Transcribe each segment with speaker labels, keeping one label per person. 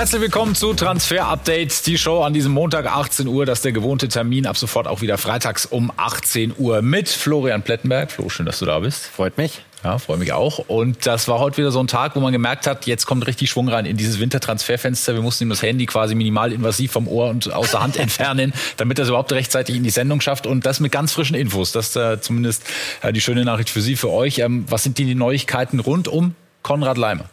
Speaker 1: Herzlich willkommen zu Transfer Update, die Show an diesem Montag 18 Uhr. Das ist der gewohnte Termin. Ab sofort auch wieder freitags um 18 Uhr mit Florian Plettenberg. Flo, schön, dass du da bist.
Speaker 2: Freut mich.
Speaker 1: Ja, freue mich auch. Und das war heute wieder so ein Tag, wo man gemerkt hat, jetzt kommt richtig Schwung rein in dieses Wintertransferfenster. Wir mussten ihm das Handy quasi minimal invasiv vom Ohr und aus der Hand entfernen, damit er es überhaupt rechtzeitig in die Sendung schafft. Und das mit ganz frischen Infos. Das ist äh, zumindest äh, die schöne Nachricht für Sie, für euch. Ähm, was sind die Neuigkeiten rund um Konrad Leimer?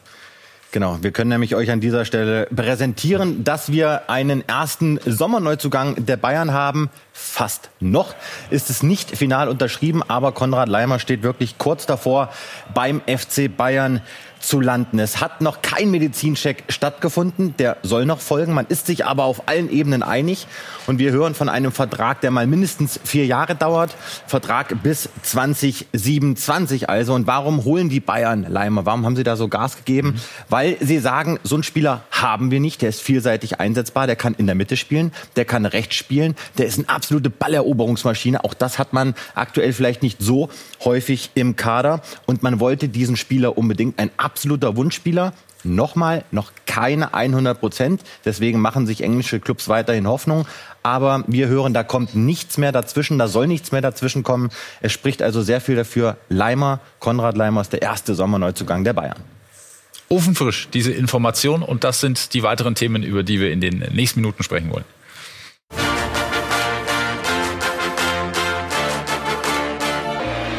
Speaker 2: Genau, wir können nämlich euch an dieser Stelle präsentieren, dass wir einen ersten Sommerneuzugang der Bayern haben. Fast noch ist es nicht final unterschrieben, aber Konrad Leimer steht wirklich kurz davor beim FC Bayern zu landen. Es hat noch kein Medizincheck stattgefunden, der soll noch folgen. Man ist sich aber auf allen Ebenen einig und wir hören von einem Vertrag, der mal mindestens vier Jahre dauert. Vertrag bis 2027 also. Und warum holen die Bayern Leimer? Warum haben sie da so Gas gegeben? Mhm. Weil sie sagen, so einen Spieler haben wir nicht. Der ist vielseitig einsetzbar. Der kann in der Mitte spielen. Der kann rechts spielen. Der ist eine absolute Balleroberungsmaschine. Auch das hat man aktuell vielleicht nicht so häufig im Kader. Und man wollte diesen Spieler unbedingt ein absoluter Wunschspieler. Nochmal, noch keine 100 Prozent. Deswegen machen sich englische Clubs weiterhin Hoffnung. Aber wir hören, da kommt nichts mehr dazwischen, da soll nichts mehr dazwischen kommen. Es spricht also sehr viel dafür. Leimer, Konrad Leimer ist der erste Sommerneuzugang der Bayern.
Speaker 1: Ofenfrisch, diese Information. Und das sind die weiteren Themen, über die wir in den nächsten Minuten sprechen wollen.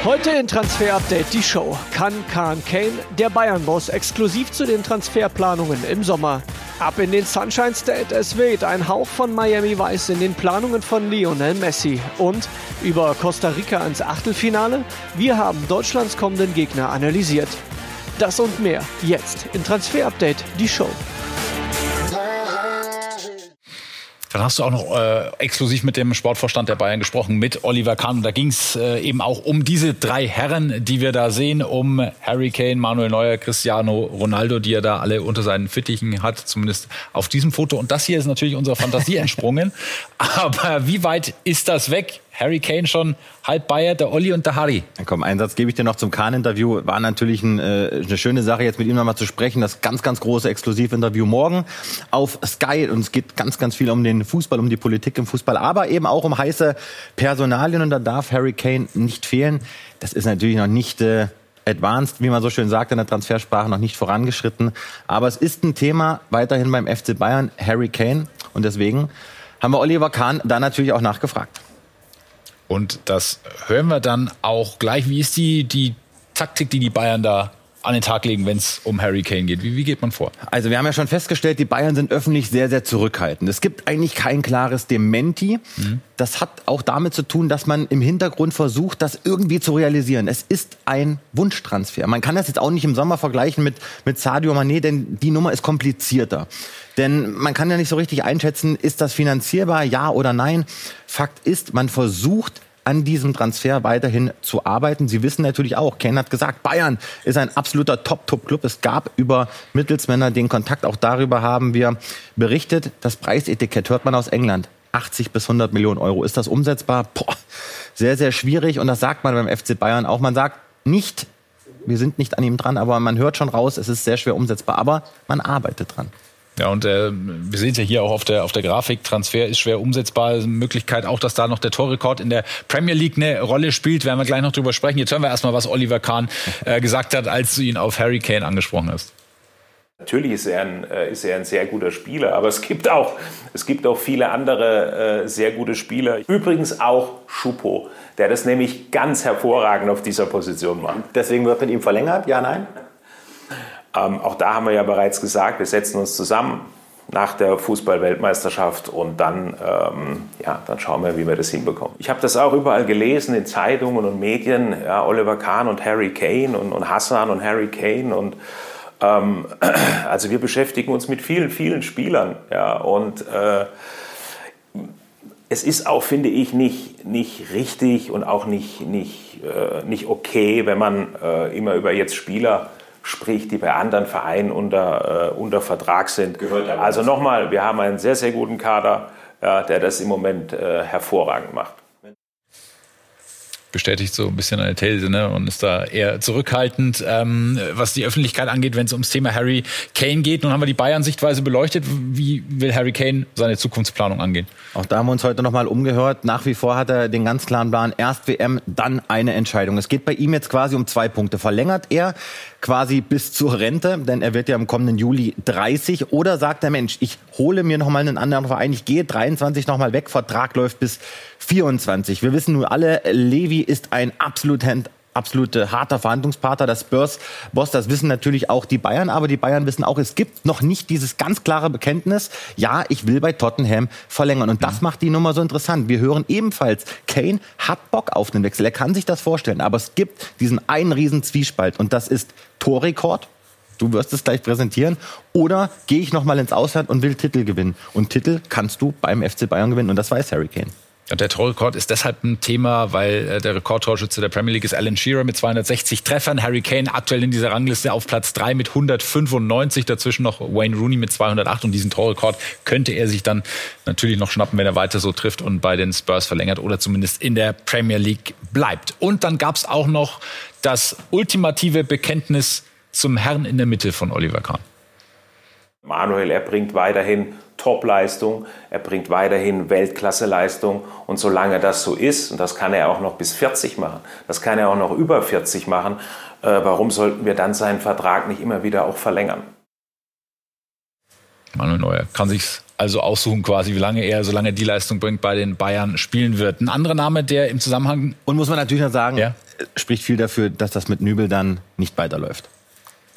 Speaker 3: Heute in Transfer Update die Show. Kann Kahn Kane, der Bayern-Boss, exklusiv zu den Transferplanungen im Sommer? Ab in den Sunshine State, es weht ein Hauch von Miami Weiß in den Planungen von Lionel Messi. Und über Costa Rica ans Achtelfinale? Wir haben Deutschlands kommenden Gegner analysiert. Das und mehr jetzt in Transfer Update die Show.
Speaker 1: Dann hast du auch noch äh, exklusiv mit dem Sportvorstand der Bayern gesprochen, mit Oliver Kahn. Und da ging es äh, eben auch um diese drei Herren, die wir da sehen, um Harry Kane, Manuel Neuer, Cristiano Ronaldo, die er da alle unter seinen Fittichen hat, zumindest auf diesem Foto. Und das hier ist natürlich unserer Fantasie entsprungen. Aber wie weit ist das weg? Harry Kane schon halb Bayer, der Olli und der Harry.
Speaker 2: Ja, komm, einen Satz gebe ich dir noch zum Kahn-Interview. War natürlich ein, äh, eine schöne Sache, jetzt mit ihm nochmal zu sprechen. Das ganz, ganz große Exklusivinterview morgen auf Sky. Und es geht ganz, ganz viel um den Fußball, um die Politik im Fußball, aber eben auch um heiße Personalien. Und da darf Harry Kane nicht fehlen. Das ist natürlich noch nicht... Äh, advanced, wie man so schön sagt in der Transfersprache, noch nicht vorangeschritten. Aber es ist ein Thema weiterhin beim FC Bayern, Harry Kane. Und deswegen haben wir Oliver Kahn da natürlich auch nachgefragt.
Speaker 1: Und das hören wir dann auch gleich. Wie ist die, die Taktik, die die Bayern da an den Tag legen, wenn es um Harry Kane geht? Wie, wie geht man vor?
Speaker 2: Also wir haben ja schon festgestellt, die Bayern sind öffentlich sehr, sehr zurückhaltend. Es gibt eigentlich kein klares Dementi. Mhm. Das hat auch damit zu tun, dass man im Hintergrund versucht, das irgendwie zu realisieren. Es ist ein Wunschtransfer. Man kann das jetzt auch nicht im Sommer vergleichen mit, mit Sadio Mané, denn die Nummer ist komplizierter. Denn man kann ja nicht so richtig einschätzen, ist das finanzierbar, ja oder nein. Fakt ist, man versucht, an diesem Transfer weiterhin zu arbeiten. Sie wissen natürlich auch, Ken hat gesagt, Bayern ist ein absoluter Top-Top-Club. Es gab über Mittelsmänner den Kontakt. Auch darüber haben wir berichtet. Das Preisetikett hört man aus England. 80 bis 100 Millionen Euro. Ist das umsetzbar? Boah, sehr, sehr schwierig. Und das sagt man beim FC Bayern auch. Man sagt nicht, wir sind nicht an ihm dran, aber man hört schon raus, es ist sehr schwer umsetzbar. Aber man arbeitet dran.
Speaker 1: Ja, und äh, wir sehen es ja hier auch auf der, auf der Grafik. Transfer ist schwer umsetzbar. Möglichkeit auch, dass da noch der Torrekord in der Premier League eine Rolle spielt. Werden wir gleich noch drüber sprechen. Jetzt hören wir erstmal, was Oliver Kahn äh, gesagt hat, als du ihn auf Harry Kane angesprochen hast.
Speaker 4: Natürlich ist er, ein, äh, ist er ein sehr guter Spieler, aber es gibt auch, es gibt auch viele andere äh, sehr gute Spieler. Übrigens auch Schupo, der das nämlich ganz hervorragend auf dieser Position macht.
Speaker 2: Deswegen wird mit ihm verlängert? Ja, nein?
Speaker 4: Ähm, auch da haben wir ja bereits gesagt, wir setzen uns zusammen nach der Fußball-Weltmeisterschaft und dann, ähm, ja, dann schauen wir, wie wir das hinbekommen. Ich habe das auch überall gelesen in Zeitungen und Medien, ja, Oliver Kahn und Harry Kane und, und Hassan und Harry Kane und ähm, also wir beschäftigen uns mit vielen, vielen Spielern ja, und äh, es ist auch, finde ich, nicht, nicht richtig und auch nicht, nicht, äh, nicht okay, wenn man äh, immer über jetzt Spieler sprich, die bei anderen Vereinen unter, äh, unter Vertrag sind. also nochmal, wir haben einen sehr, sehr guten Kader, ja, der das im Moment äh, hervorragend macht.
Speaker 1: Bestätigt so ein bisschen eine These ne? und ist da eher zurückhaltend, ähm, was die Öffentlichkeit angeht, wenn es ums Thema Harry Kane geht. Nun haben wir die Bayern-Sichtweise beleuchtet. Wie will Harry Kane seine Zukunftsplanung angehen?
Speaker 2: Auch da haben wir uns heute nochmal umgehört. Nach wie vor hat er den ganz klaren Plan, erst WM, dann eine Entscheidung. Es geht bei ihm jetzt quasi um zwei Punkte. Verlängert er quasi bis zur Rente, denn er wird ja im kommenden Juli 30, oder sagt der Mensch, ich hole mir nochmal einen anderen Verein, ich gehe 23 nochmal weg, Vertrag läuft bis 24. Wir wissen nun alle, Levi ist ein absolut absolute harter Verhandlungspartner. Das Spurs-Boss, das wissen natürlich auch die Bayern, aber die Bayern wissen auch, es gibt noch nicht dieses ganz klare Bekenntnis, ja, ich will bei Tottenham verlängern. Und das mhm. macht die Nummer so interessant. Wir hören ebenfalls, Kane hat Bock auf den Wechsel. Er kann sich das vorstellen, aber es gibt diesen einen riesen Zwiespalt und das ist Torrekord. Du wirst es gleich präsentieren. Oder gehe ich nochmal ins Ausland und will Titel gewinnen? Und Titel kannst du beim FC Bayern gewinnen. Und das weiß Harry Kane.
Speaker 1: Und der Torrekord ist deshalb ein Thema, weil äh, der Rekordtorschütze der Premier League ist Alan Shearer mit 260 Treffern. Harry Kane aktuell in dieser Rangliste auf Platz 3 mit 195. Dazwischen noch Wayne Rooney mit 208. Und diesen Torrekord könnte er sich dann natürlich noch schnappen, wenn er weiter so trifft und bei den Spurs verlängert oder zumindest in der Premier League bleibt. Und dann gab es auch noch das ultimative Bekenntnis zum Herrn in der Mitte von Oliver Kahn.
Speaker 4: Manuel, er bringt weiterhin Topleistung, er bringt weiterhin Weltklasseleistung und solange das so ist, und das kann er auch noch bis 40 machen, das kann er auch noch über 40 machen, äh, warum sollten wir dann seinen Vertrag nicht immer wieder auch verlängern?
Speaker 1: Manuel Neuer kann sich also aussuchen quasi, wie lange er, solange er die Leistung bringt, bei den Bayern spielen wird. Ein anderer Name, der im Zusammenhang...
Speaker 2: Und muss man natürlich noch sagen, ja? spricht viel dafür, dass das mit Nübel dann nicht weiterläuft.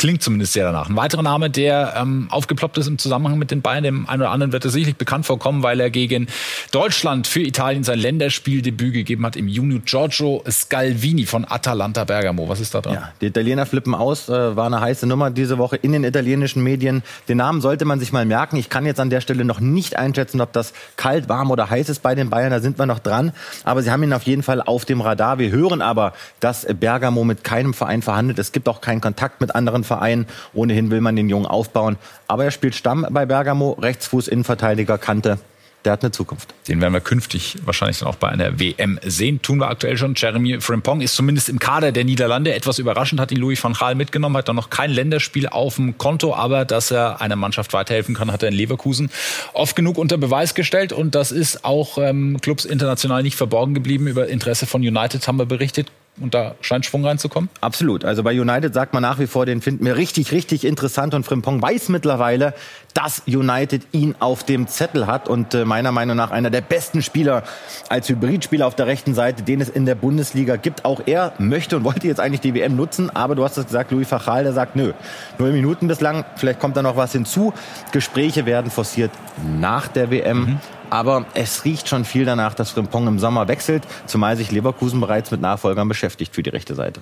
Speaker 1: Klingt zumindest sehr danach. Ein weiterer Name, der ähm, aufgeploppt ist im Zusammenhang mit den Bayern, dem einen oder anderen wird er sicherlich bekannt vorkommen, weil er gegen Deutschland für Italien sein Länderspieldebüt gegeben hat im Juni. Giorgio Scalvini von Atalanta Bergamo. Was ist da dran? Ja,
Speaker 2: die Italiener flippen aus, äh, war eine heiße Nummer diese Woche in den italienischen Medien. Den Namen sollte man sich mal merken. Ich kann jetzt an der Stelle noch nicht einschätzen, ob das kalt, warm oder heiß ist bei den Bayern. Da sind wir noch dran. Aber sie haben ihn auf jeden Fall auf dem Radar. Wir hören aber, dass Bergamo mit keinem Verein verhandelt. Es gibt auch keinen Kontakt mit anderen Verein. Ohnehin will man den Jungen aufbauen. Aber er spielt Stamm bei Bergamo, Rechtsfuß, Innenverteidiger, Kante. Der hat eine Zukunft.
Speaker 1: Den werden wir künftig wahrscheinlich dann auch bei einer WM sehen. Tun wir aktuell schon. Jeremy Frimpong ist zumindest im Kader der Niederlande. Etwas überraschend hat ihn Louis van Gaal mitgenommen, hat dann noch kein Länderspiel auf dem Konto, aber dass er einer Mannschaft weiterhelfen kann, hat er in Leverkusen oft genug unter Beweis gestellt. Und das ist auch ähm, Clubs international nicht verborgen geblieben. Über Interesse von United haben wir berichtet. Und da scheint Schwung reinzukommen?
Speaker 2: Absolut. Also bei United sagt man nach wie vor, den finden wir richtig, richtig interessant. Und Frimpong weiß mittlerweile, dass United ihn auf dem Zettel hat. Und äh, meiner Meinung nach einer der besten Spieler als Hybridspieler auf der rechten Seite, den es in der Bundesliga gibt. Auch er möchte und wollte jetzt eigentlich die WM nutzen. Aber du hast es gesagt, Louis Fachal, der sagt, nö, null Minuten bislang. Vielleicht kommt da noch was hinzu. Gespräche werden forciert nach der WM. Mhm. Aber es riecht schon viel danach, dass Frimpong im Sommer wechselt, zumal sich Leverkusen bereits mit Nachfolgern beschäftigt für die rechte Seite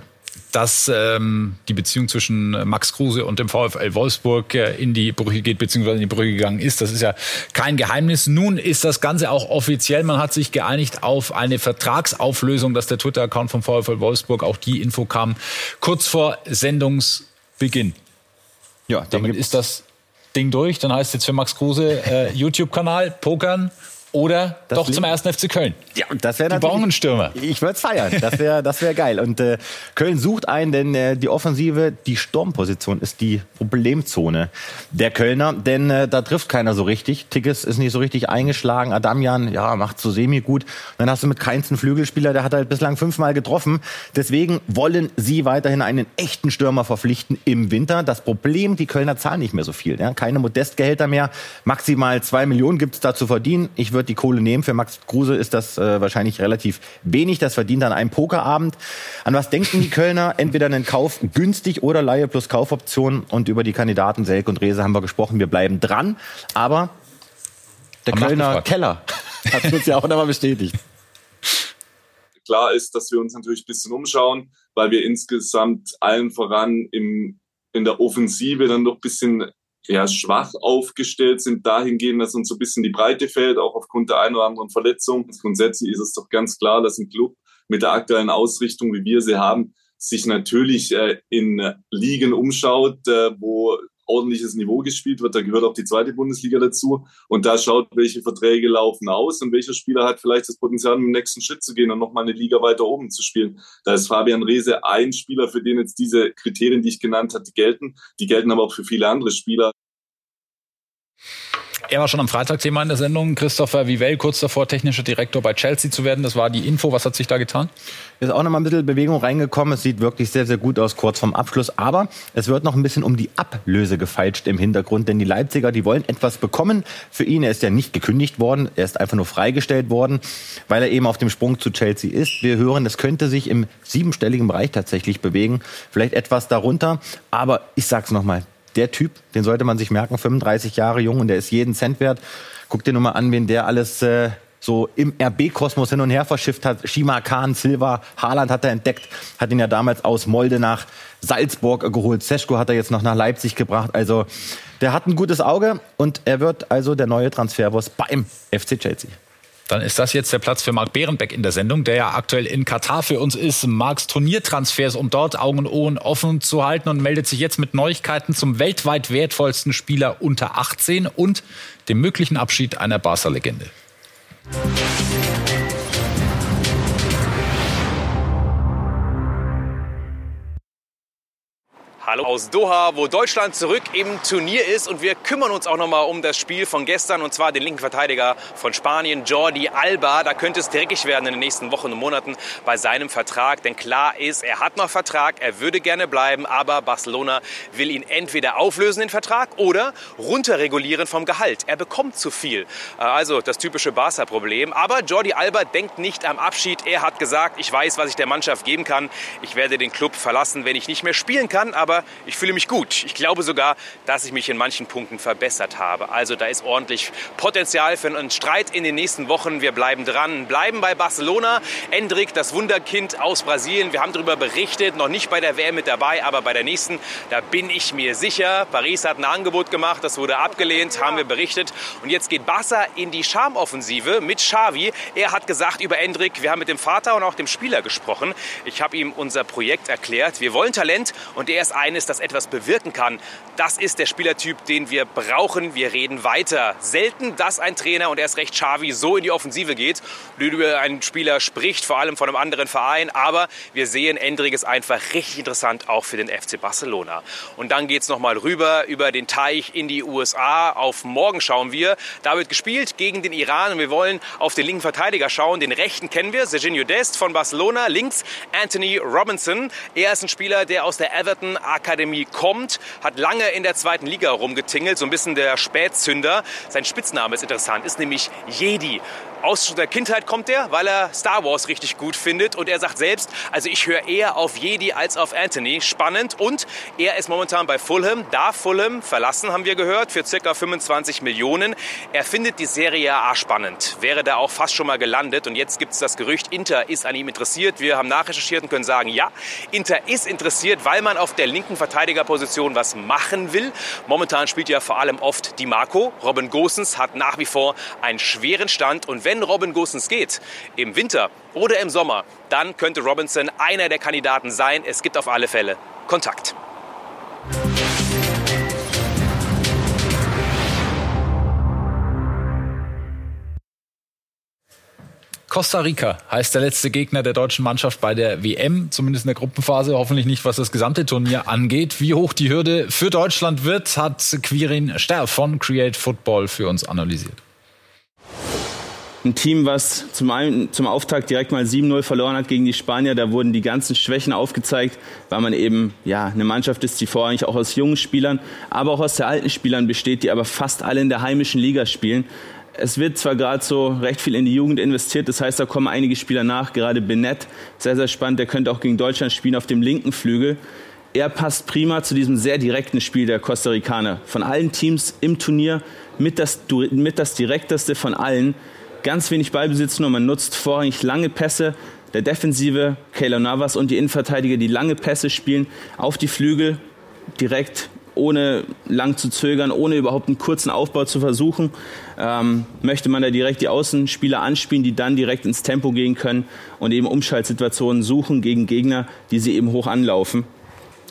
Speaker 1: dass ähm, die Beziehung zwischen Max Kruse und dem VfL Wolfsburg äh, in die Brüche geht, beziehungsweise in die Brüche gegangen ist. Das ist ja kein Geheimnis. Nun ist das Ganze auch offiziell. Man hat sich geeinigt auf eine Vertragsauflösung, dass der Twitter-Account vom VfL Wolfsburg auch die Info kam, kurz vor Sendungsbeginn. Ja, damit ist das Ding durch. Dann heißt es jetzt für Max Kruse äh, YouTube-Kanal, Pokern oder das doch zum ersten FC Köln.
Speaker 2: Ja, das wäre natürlich. Die
Speaker 1: Braunenstürmer.
Speaker 2: Ich würde es feiern. Das wäre das wär geil. Und äh, Köln sucht einen, denn äh, die Offensive, die Sturmposition ist die Problemzone der Kölner. Denn äh, da trifft keiner so richtig. Tickes ist nicht so richtig eingeschlagen. Adamian, ja, macht so semi gut. Dann hast du mit Keinz einen Flügelspieler, der hat halt bislang fünfmal getroffen. Deswegen wollen sie weiterhin einen echten Stürmer verpflichten im Winter. Das Problem, die Kölner zahlen nicht mehr so viel. Ja? Keine Modestgehälter mehr. Maximal zwei Millionen gibt's da zu verdienen. Ich wird die Kohle nehmen. Für Max Kruse ist das äh, wahrscheinlich relativ wenig. Das verdient an einem Pokerabend. An was denken die Kölner? Entweder einen Kauf günstig oder Laie plus Kaufoption. Und über die Kandidaten Selk und Rese haben wir gesprochen. Wir bleiben dran. Aber der Am Kölner Keller hat uns ja auch nochmal bestätigt.
Speaker 5: Klar ist, dass wir uns natürlich ein bisschen umschauen, weil wir insgesamt allen voran im, in der Offensive dann doch ein bisschen ja, schwach aufgestellt sind, dahingehend, dass uns so ein bisschen die Breite fällt, auch aufgrund der einen oder anderen Verletzung. Grundsätzlich ist es doch ganz klar, dass ein Club mit der aktuellen Ausrichtung, wie wir sie haben, sich natürlich äh, in Ligen umschaut, äh, wo ordentliches Niveau gespielt wird. Da gehört auch die zweite Bundesliga dazu. Und da schaut, welche Verträge laufen aus und welcher Spieler hat vielleicht das Potenzial, im nächsten Schritt zu gehen und nochmal eine Liga weiter oben zu spielen. Da ist Fabian Reese ein Spieler, für den jetzt diese Kriterien, die ich genannt hatte, gelten. Die gelten aber auch für viele andere Spieler.
Speaker 1: Er war schon am Freitag Thema in der Sendung. Christopher Vivell kurz davor technischer Direktor bei Chelsea zu werden. Das war die Info. Was hat sich da getan?
Speaker 2: Ist auch noch mal ein bisschen Bewegung reingekommen. Es sieht wirklich sehr, sehr gut aus kurz vorm Abschluss. Aber es wird noch ein bisschen um die Ablöse gefeilscht im Hintergrund. Denn die Leipziger, die wollen etwas bekommen für ihn. Er ist ja nicht gekündigt worden. Er ist einfach nur freigestellt worden, weil er eben auf dem Sprung zu Chelsea ist. Wir hören, es könnte sich im siebenstelligen Bereich tatsächlich bewegen. Vielleicht etwas darunter. Aber ich sag's noch mal der Typ, den sollte man sich merken, 35 Jahre jung und der ist jeden Cent wert. Guck dir nur mal an, wen der alles äh, so im RB-Kosmos hin und her verschifft hat. Shima Khan, Silva, Haaland hat er entdeckt, hat ihn ja damals aus Molde nach Salzburg geholt. Seschko hat er jetzt noch nach Leipzig gebracht. Also der hat ein gutes Auge und er wird also der neue Transferboss beim FC Chelsea.
Speaker 1: Dann ist das jetzt der Platz für Marc Behrenbeck in der Sendung, der ja aktuell in Katar für uns ist. Marks Turniertransfers, um dort Augen und Ohren offen zu halten und meldet sich jetzt mit Neuigkeiten zum weltweit wertvollsten Spieler unter 18 und dem möglichen Abschied einer Barca-Legende.
Speaker 6: Hallo aus Doha, wo Deutschland zurück im Turnier ist und wir kümmern uns auch noch mal um das Spiel von gestern und zwar den linken Verteidiger von Spanien, Jordi Alba. Da könnte es dreckig werden in den nächsten Wochen und Monaten bei seinem Vertrag, denn klar ist, er hat noch Vertrag, er würde gerne bleiben, aber Barcelona will ihn entweder auflösen den Vertrag oder runterregulieren vom Gehalt. Er bekommt zu viel. Äh, also das typische Barca-Problem. Aber Jordi Alba denkt nicht am Abschied. Er hat gesagt, ich weiß, was ich der Mannschaft geben kann. Ich werde den Club verlassen, wenn ich nicht mehr spielen kann, aber ich fühle mich gut. Ich glaube sogar, dass ich mich in manchen Punkten verbessert habe. Also da ist ordentlich Potenzial für einen Streit in den nächsten Wochen. Wir bleiben dran, bleiben bei Barcelona. Endrik, das Wunderkind aus Brasilien. Wir haben darüber berichtet, noch nicht bei der WM mit dabei, aber bei der nächsten, da bin ich mir sicher. Paris hat ein Angebot gemacht, das wurde abgelehnt, haben wir berichtet. Und jetzt geht Barca in die Charmoffensive mit Xavi. Er hat gesagt über Endrik, wir haben mit dem Vater und auch dem Spieler gesprochen. Ich habe ihm unser Projekt erklärt. Wir wollen Talent und er ist ein eines, das etwas bewirken kann. Das ist der Spielertyp, den wir brauchen. Wir reden weiter. Selten, dass ein Trainer und erst recht Xavi so in die Offensive geht, über einen Spieler spricht, vor allem von einem anderen Verein. Aber wir sehen, Endrig ist einfach richtig interessant, auch für den FC Barcelona. Und dann geht es nochmal rüber über den Teich in die USA. Auf morgen schauen wir. Da wird gespielt gegen den Iran und wir wollen auf den linken Verteidiger schauen. Den rechten kennen wir, Serginho Dest von Barcelona. Links Anthony Robinson. Er ist ein Spieler, der aus der Everton Akademie kommt, hat lange in der zweiten Liga rumgetingelt, so ein bisschen der Spätzünder. Sein Spitzname ist interessant, ist nämlich Jedi aus der Kindheit kommt er, weil er Star Wars richtig gut findet und er sagt selbst, also ich höre eher auf Jedi als auf Anthony. Spannend und er ist momentan bei Fulham, darf Fulham verlassen, haben wir gehört, für ca. 25 Millionen. Er findet die Serie A spannend, wäre da auch fast schon mal gelandet und jetzt gibt es das Gerücht, Inter ist an ihm interessiert. Wir haben nachrecherchiert und können sagen, ja, Inter ist interessiert, weil man auf der linken Verteidigerposition was machen will. Momentan spielt ja vor allem oft Di Marco. Robin Gosens hat nach wie vor einen schweren Stand und wenn Robin Gosens geht, im Winter oder im Sommer, dann könnte Robinson einer der Kandidaten sein. Es gibt auf alle Fälle Kontakt.
Speaker 1: Costa Rica heißt der letzte Gegner der deutschen Mannschaft bei der WM, zumindest in der Gruppenphase. Hoffentlich nicht, was das gesamte Turnier angeht. Wie hoch die Hürde für Deutschland wird, hat Quirin Sterr von Create Football für uns analysiert
Speaker 7: ein Team, was zum, einen, zum Auftakt direkt mal 7-0 verloren hat gegen die Spanier. Da wurden die ganzen Schwächen aufgezeigt, weil man eben ja, eine Mannschaft ist, die vorrangig auch aus jungen Spielern, aber auch aus der alten Spielern besteht, die aber fast alle in der heimischen Liga spielen. Es wird zwar gerade so recht viel in die Jugend investiert, das heißt, da kommen einige Spieler nach, gerade Benet, sehr, sehr spannend, der könnte auch gegen Deutschland spielen auf dem linken Flügel. Er passt prima zu diesem sehr direkten Spiel der Costa Ricaner. Von allen Teams im Turnier mit das, mit das direkteste von allen ganz wenig Ballbesitz nur. Man nutzt vorrangig lange Pässe. Der Defensive, Keylor Navas und die Innenverteidiger, die lange Pässe spielen auf die Flügel, direkt ohne lang zu zögern, ohne überhaupt einen kurzen Aufbau zu versuchen, ähm, möchte man da direkt die Außenspieler anspielen, die dann direkt ins Tempo gehen können und eben Umschaltsituationen suchen gegen Gegner, die sie eben hoch anlaufen.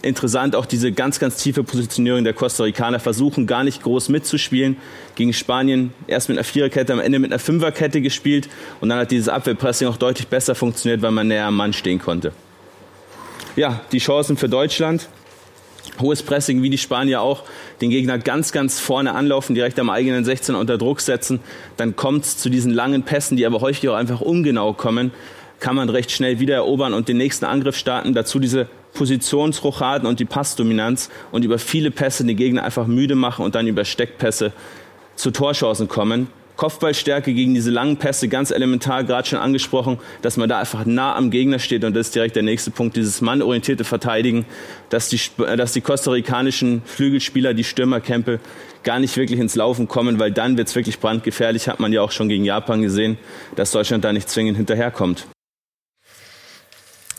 Speaker 7: Interessant auch diese ganz, ganz tiefe Positionierung der Costa Ricaner, versuchen gar nicht groß mitzuspielen. Gegen Spanien erst mit einer Viererkette, am Ende mit einer Fünferkette gespielt und dann hat dieses Abwehrpressing auch deutlich besser funktioniert, weil man näher am Mann stehen konnte. Ja, die Chancen für Deutschland. Hohes Pressing, wie die Spanier auch, den Gegner ganz, ganz vorne anlaufen, direkt am eigenen 16 unter Druck setzen. Dann kommt es zu diesen langen Pässen, die aber häufig auch einfach ungenau kommen kann man recht schnell wieder erobern und den nächsten Angriff starten. Dazu diese Positionsrochaden und die Passdominanz und über viele Pässe den Gegner einfach müde machen und dann über Steckpässe zu Torchancen kommen. Kopfballstärke gegen diese langen Pässe, ganz elementar, gerade schon angesprochen, dass man da einfach nah am Gegner steht und das ist direkt der nächste Punkt, dieses mannorientierte Verteidigen, dass die, dass die kostarikanischen Flügelspieler, die Stürmerkämpfe gar nicht wirklich ins Laufen kommen, weil dann wird es wirklich brandgefährlich, hat man ja auch schon gegen Japan gesehen, dass Deutschland da nicht zwingend hinterherkommt.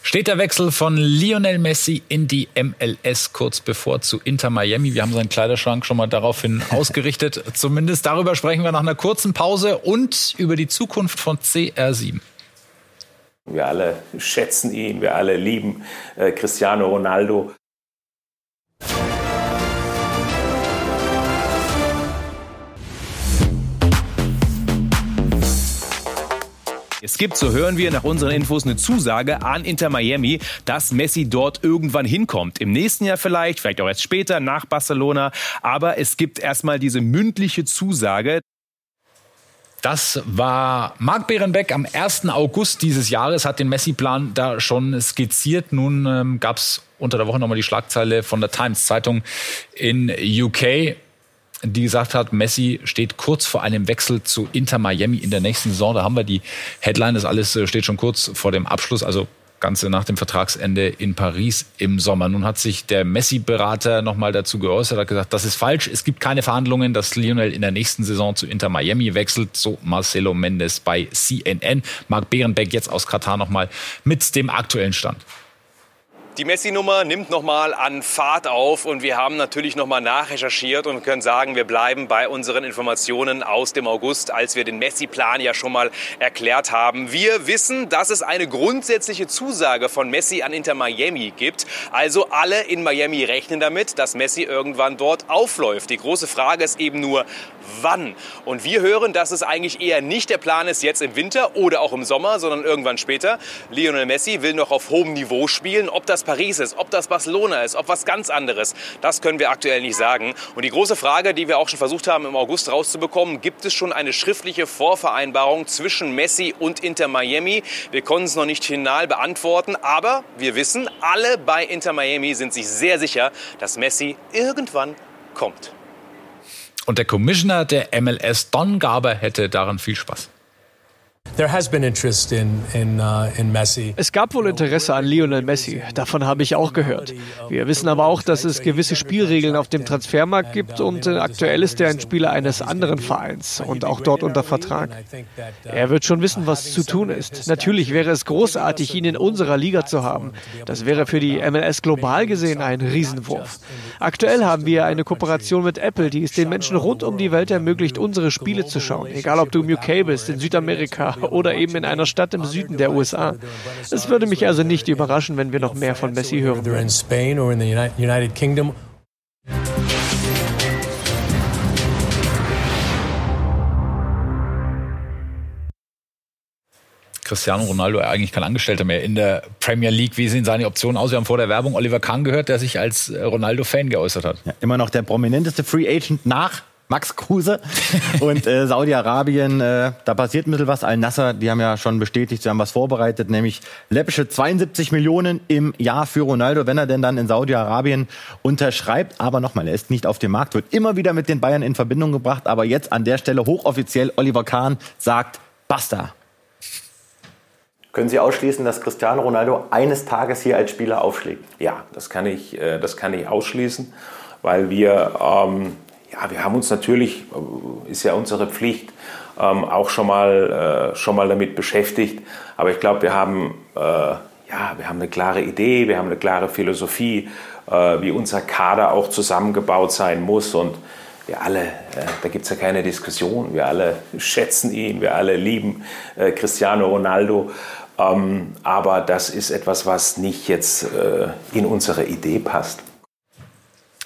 Speaker 1: Steht der Wechsel von Lionel Messi in die MLS kurz bevor zu Inter Miami. Wir haben seinen Kleiderschrank schon mal daraufhin ausgerichtet. Zumindest darüber sprechen wir nach einer kurzen Pause und über die Zukunft von CR7.
Speaker 4: Wir alle schätzen ihn, wir alle lieben äh, Cristiano Ronaldo.
Speaker 6: Es gibt, so hören wir nach unseren Infos, eine Zusage an Inter Miami, dass Messi dort irgendwann hinkommt. Im nächsten Jahr vielleicht, vielleicht auch erst später nach Barcelona. Aber es gibt erstmal diese mündliche Zusage.
Speaker 1: Das war Marc Behrenbeck am 1. August dieses Jahres, hat den Messi-Plan da schon skizziert. Nun ähm, gab es unter der Woche nochmal die Schlagzeile von der Times Zeitung in UK die gesagt hat, Messi steht kurz vor einem Wechsel zu Inter Miami in der nächsten Saison. Da haben wir die Headline, das alles äh, steht schon kurz vor dem Abschluss, also Ganze nach dem Vertragsende in Paris im Sommer. Nun hat sich der Messi-Berater nochmal dazu geäußert, hat gesagt, das ist falsch. Es gibt keine Verhandlungen, dass Lionel in der nächsten Saison zu Inter Miami wechselt. So Marcelo Mendes bei CNN. Marc Behrenbeck jetzt aus Katar nochmal mit dem aktuellen Stand.
Speaker 6: Die Messi-Nummer nimmt nochmal an Fahrt auf und wir haben natürlich nochmal nachrecherchiert und können sagen, wir bleiben bei unseren Informationen aus dem August, als wir den Messi-Plan ja schon mal erklärt haben. Wir wissen, dass es eine grundsätzliche Zusage von Messi an Inter Miami gibt. Also alle in Miami rechnen damit, dass Messi irgendwann dort aufläuft. Die große Frage ist eben nur, wann. Und wir hören, dass es eigentlich eher nicht der Plan ist, jetzt im Winter oder auch im Sommer, sondern irgendwann später. Lionel Messi will noch auf hohem Niveau spielen. Ob das Paris ist, ob das Barcelona ist, ob was ganz anderes, das können wir aktuell nicht sagen. Und die große Frage, die wir auch schon versucht haben im August rauszubekommen, gibt es schon eine schriftliche Vorvereinbarung zwischen Messi und Inter Miami? Wir konnten es noch nicht final beantworten, aber wir wissen, alle bei Inter Miami sind sich sehr sicher, dass Messi irgendwann kommt.
Speaker 1: Und der Commissioner der MLS, Don Garber, hätte daran viel Spaß.
Speaker 3: Uh, es gab wohl Interesse an Lionel Messi, davon habe ich auch gehört. Wir wissen aber auch, dass es gewisse Spielregeln auf dem Transfermarkt gibt und äh, aktuell ist er ein Spieler eines anderen Vereins und auch dort unter Vertrag. Er wird schon wissen, was zu tun ist. Natürlich wäre es großartig, ihn in unserer Liga zu haben. Das wäre für die MLS global gesehen ein Riesenwurf. Aktuell haben wir eine Kooperation mit Apple, die es den Menschen rund um die Welt ermöglicht, unsere Spiele zu schauen. Egal, ob du im UK bist, in Südamerika oder eben in einer Stadt im Süden der USA. Es würde mich also nicht überraschen, wenn wir noch mehr von Messi hören würden.
Speaker 1: Cristiano Ronaldo eigentlich kein Angestellter mehr in der Premier League. Wie sehen seine Optionen aus? Wir haben vor der Werbung Oliver Kahn gehört, der sich als Ronaldo-Fan geäußert hat.
Speaker 2: Ja, immer noch der prominenteste Free Agent nach Max Kruse und äh, Saudi-Arabien, äh, da passiert ein bisschen was. Al-Nasser, die haben ja schon bestätigt, sie haben was vorbereitet, nämlich läppische 72 Millionen im Jahr für Ronaldo, wenn er denn dann in Saudi-Arabien unterschreibt. Aber nochmal, er ist nicht auf dem Markt, wird immer wieder mit den Bayern in Verbindung gebracht. Aber jetzt an der Stelle hochoffiziell Oliver Kahn sagt, basta.
Speaker 4: Können Sie ausschließen, dass Cristiano Ronaldo eines Tages hier als Spieler aufschlägt? Ja, das kann ich, äh, das kann ich ausschließen, weil wir ähm, ja, wir haben uns natürlich, ist ja unsere Pflicht, ähm, auch schon mal, äh, schon mal damit beschäftigt. Aber ich glaube, wir haben, äh, ja, wir haben eine klare Idee, wir haben eine klare Philosophie, äh, wie unser Kader auch zusammengebaut sein muss. Und wir alle, äh, da gibt es ja keine Diskussion, wir alle schätzen ihn, wir alle lieben äh, Cristiano Ronaldo. Ähm, aber das ist etwas, was nicht jetzt äh, in unsere Idee passt.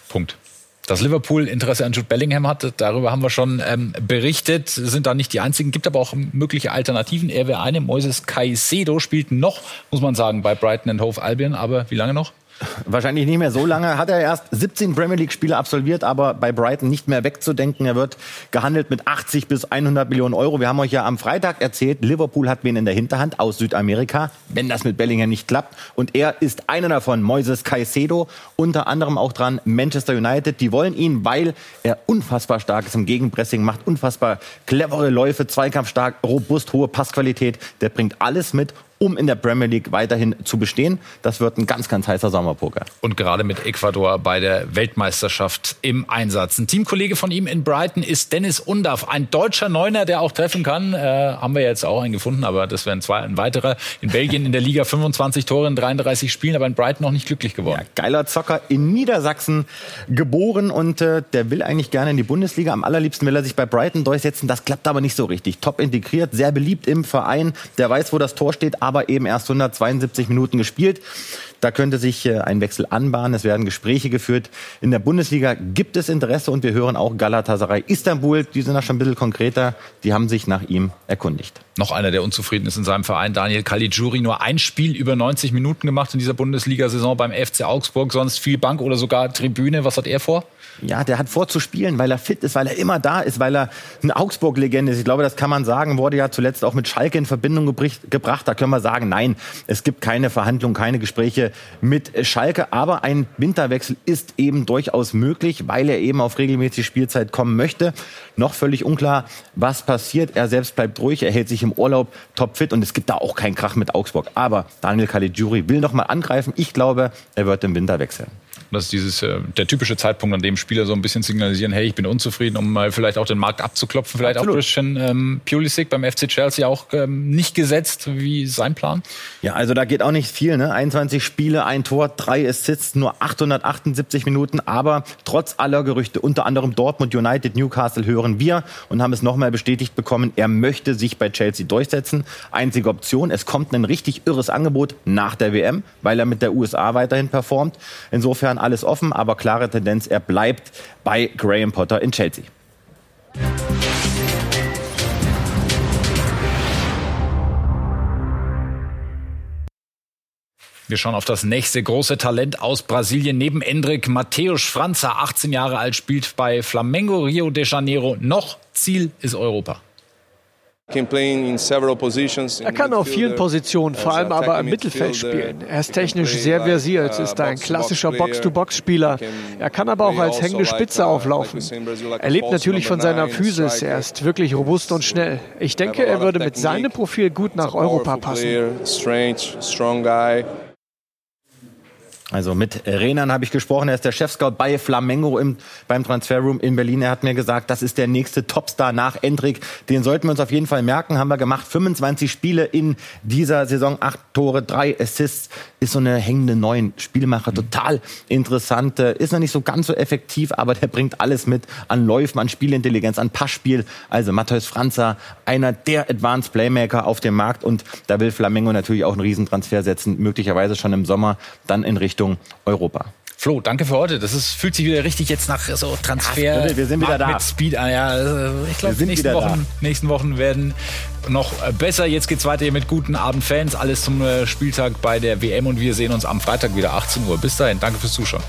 Speaker 1: Punkt. Dass Liverpool Interesse an Jude Bellingham hat, darüber haben wir schon ähm, berichtet, sind da nicht die einzigen, gibt aber auch mögliche Alternativen. Er wäre eine, Moises Caicedo spielt noch, muss man sagen, bei Brighton and Hove Albion, aber wie lange noch?
Speaker 2: Wahrscheinlich nicht mehr so lange. Hat er erst 17 Premier League-Spiele absolviert, aber bei Brighton nicht mehr wegzudenken. Er wird gehandelt mit 80 bis 100 Millionen Euro. Wir haben euch ja am Freitag erzählt, Liverpool hat wen in der Hinterhand aus Südamerika, wenn das mit Bellingham nicht klappt. Und er ist einer davon, Moises Caicedo, unter anderem auch dran Manchester United. Die wollen ihn, weil er unfassbar stark ist im Gegenpressing, macht unfassbar clevere Läufe, zweikampfstark, robust, hohe Passqualität. Der bringt alles mit um in der Premier League weiterhin zu bestehen. Das wird ein ganz, ganz heißer Sommerpoker.
Speaker 1: Und gerade mit Ecuador bei der Weltmeisterschaft im Einsatz. Ein Teamkollege von ihm in Brighton ist Dennis Undaff, ein deutscher Neuner, der auch treffen kann. Äh, haben wir jetzt auch einen gefunden, aber das wäre ein, zwei, ein weiterer. In Belgien in der Liga 25 Tore in 33 Spielen, aber in Brighton noch nicht glücklich geworden. Ja,
Speaker 2: geiler Zocker in Niedersachsen geboren und äh, der will eigentlich gerne in die Bundesliga. Am allerliebsten will er sich bei Brighton durchsetzen. Das klappt aber nicht so richtig. Top integriert, sehr beliebt im Verein. Der weiß, wo das Tor steht, aber aber eben erst 172 Minuten gespielt. Da könnte sich äh, ein Wechsel anbahnen. Es werden Gespräche geführt. In der Bundesliga gibt es Interesse und wir hören auch Galatasaray Istanbul. Die sind da schon ein bisschen konkreter. Die haben sich nach ihm erkundigt.
Speaker 1: Noch einer, der unzufrieden ist in seinem Verein, Daniel Caligiuri. Nur ein Spiel über 90 Minuten gemacht in dieser Bundesliga-Saison beim FC Augsburg. Sonst viel Bank oder sogar Tribüne. Was hat er vor?
Speaker 2: Ja, der hat vor zu spielen, weil er fit ist, weil er immer da ist, weil er eine Augsburg-Legende ist. Ich glaube, das kann man sagen. Wurde ja zuletzt auch mit Schalke in Verbindung gebracht. Da können wir sagen, nein, es gibt keine Verhandlungen, keine Gespräche mit Schalke. Aber ein Winterwechsel ist eben durchaus möglich, weil er eben auf regelmäßige Spielzeit kommen möchte. Noch völlig unklar, was passiert. Er selbst bleibt ruhig, er hält sich im Urlaub topfit und es gibt da auch keinen Krach mit Augsburg. Aber Daniel Caligiuri will noch mal angreifen. Ich glaube, er wird im Winter wechseln.
Speaker 1: Das ist dieses, äh, der typische Zeitpunkt, an dem Spieler so ein bisschen signalisieren, hey, ich bin unzufrieden, um mal vielleicht auch den Markt abzuklopfen. Vielleicht Absolut. auch Christian ähm, Pulisic beim FC Chelsea auch ähm, nicht gesetzt. Wie sein Plan?
Speaker 2: Ja, also da geht auch nicht viel. Ne? 21 Spiele, ein Tor, drei Assists, nur 878 Minuten. Aber trotz aller Gerüchte, unter anderem Dortmund, United, Newcastle, hören wir und haben es nochmal bestätigt bekommen, er möchte sich bei Chelsea durchsetzen. Einzige Option, es kommt ein richtig irres Angebot nach der WM, weil er mit der USA weiterhin performt. Insofern alles offen, aber klare Tendenz, er bleibt bei Graham Potter in Chelsea.
Speaker 1: Wir schauen auf das nächste große Talent aus Brasilien. Neben Endrik Matthäus Franza, 18 Jahre alt, spielt bei Flamengo Rio de Janeiro. Noch Ziel ist Europa.
Speaker 3: Er kann auf vielen Positionen, vor allem aber im Mittelfeld spielen. Er ist technisch sehr versiert, ist ein klassischer Box-to-Box-Spieler. Er kann aber auch als hängende Spitze auflaufen. Er lebt natürlich von seiner Physis. Er ist wirklich robust und schnell. Ich denke, er würde mit seinem Profil gut nach Europa passen.
Speaker 2: Also mit Renan habe ich gesprochen. Er ist der Chefscout bei Flamengo im, beim Transferroom in Berlin. Er hat mir gesagt, das ist der nächste Topstar nach Endrik. Den sollten wir uns auf jeden Fall merken. Haben wir gemacht. 25 Spiele in dieser Saison, acht Tore, drei Assists. Ist so eine hängende Neun. Spielmacher, mhm. total interessant. Ist noch nicht so ganz so effektiv, aber der bringt alles mit an Läufen, an Spielintelligenz, an Passspiel. Also Matthäus Franzer, einer der Advanced Playmaker auf dem Markt. Und da will Flamengo natürlich auch einen Riesentransfer setzen. Möglicherweise schon im Sommer, dann in Richtung Richtung Europa.
Speaker 1: Flo, danke für heute. Das ist, fühlt sich wieder richtig jetzt nach so Transfer.
Speaker 2: Ja, wir sind wieder da.
Speaker 1: Mit Speed an. Ja, äh, ich glaube, die nächsten Wochen, nächsten Wochen werden noch äh, besser. Jetzt geht's weiter hier mit guten Abend Fans. Alles zum äh, Spieltag bei der WM und wir sehen uns am Freitag wieder 18 Uhr. Bis dahin, danke fürs Zuschauen.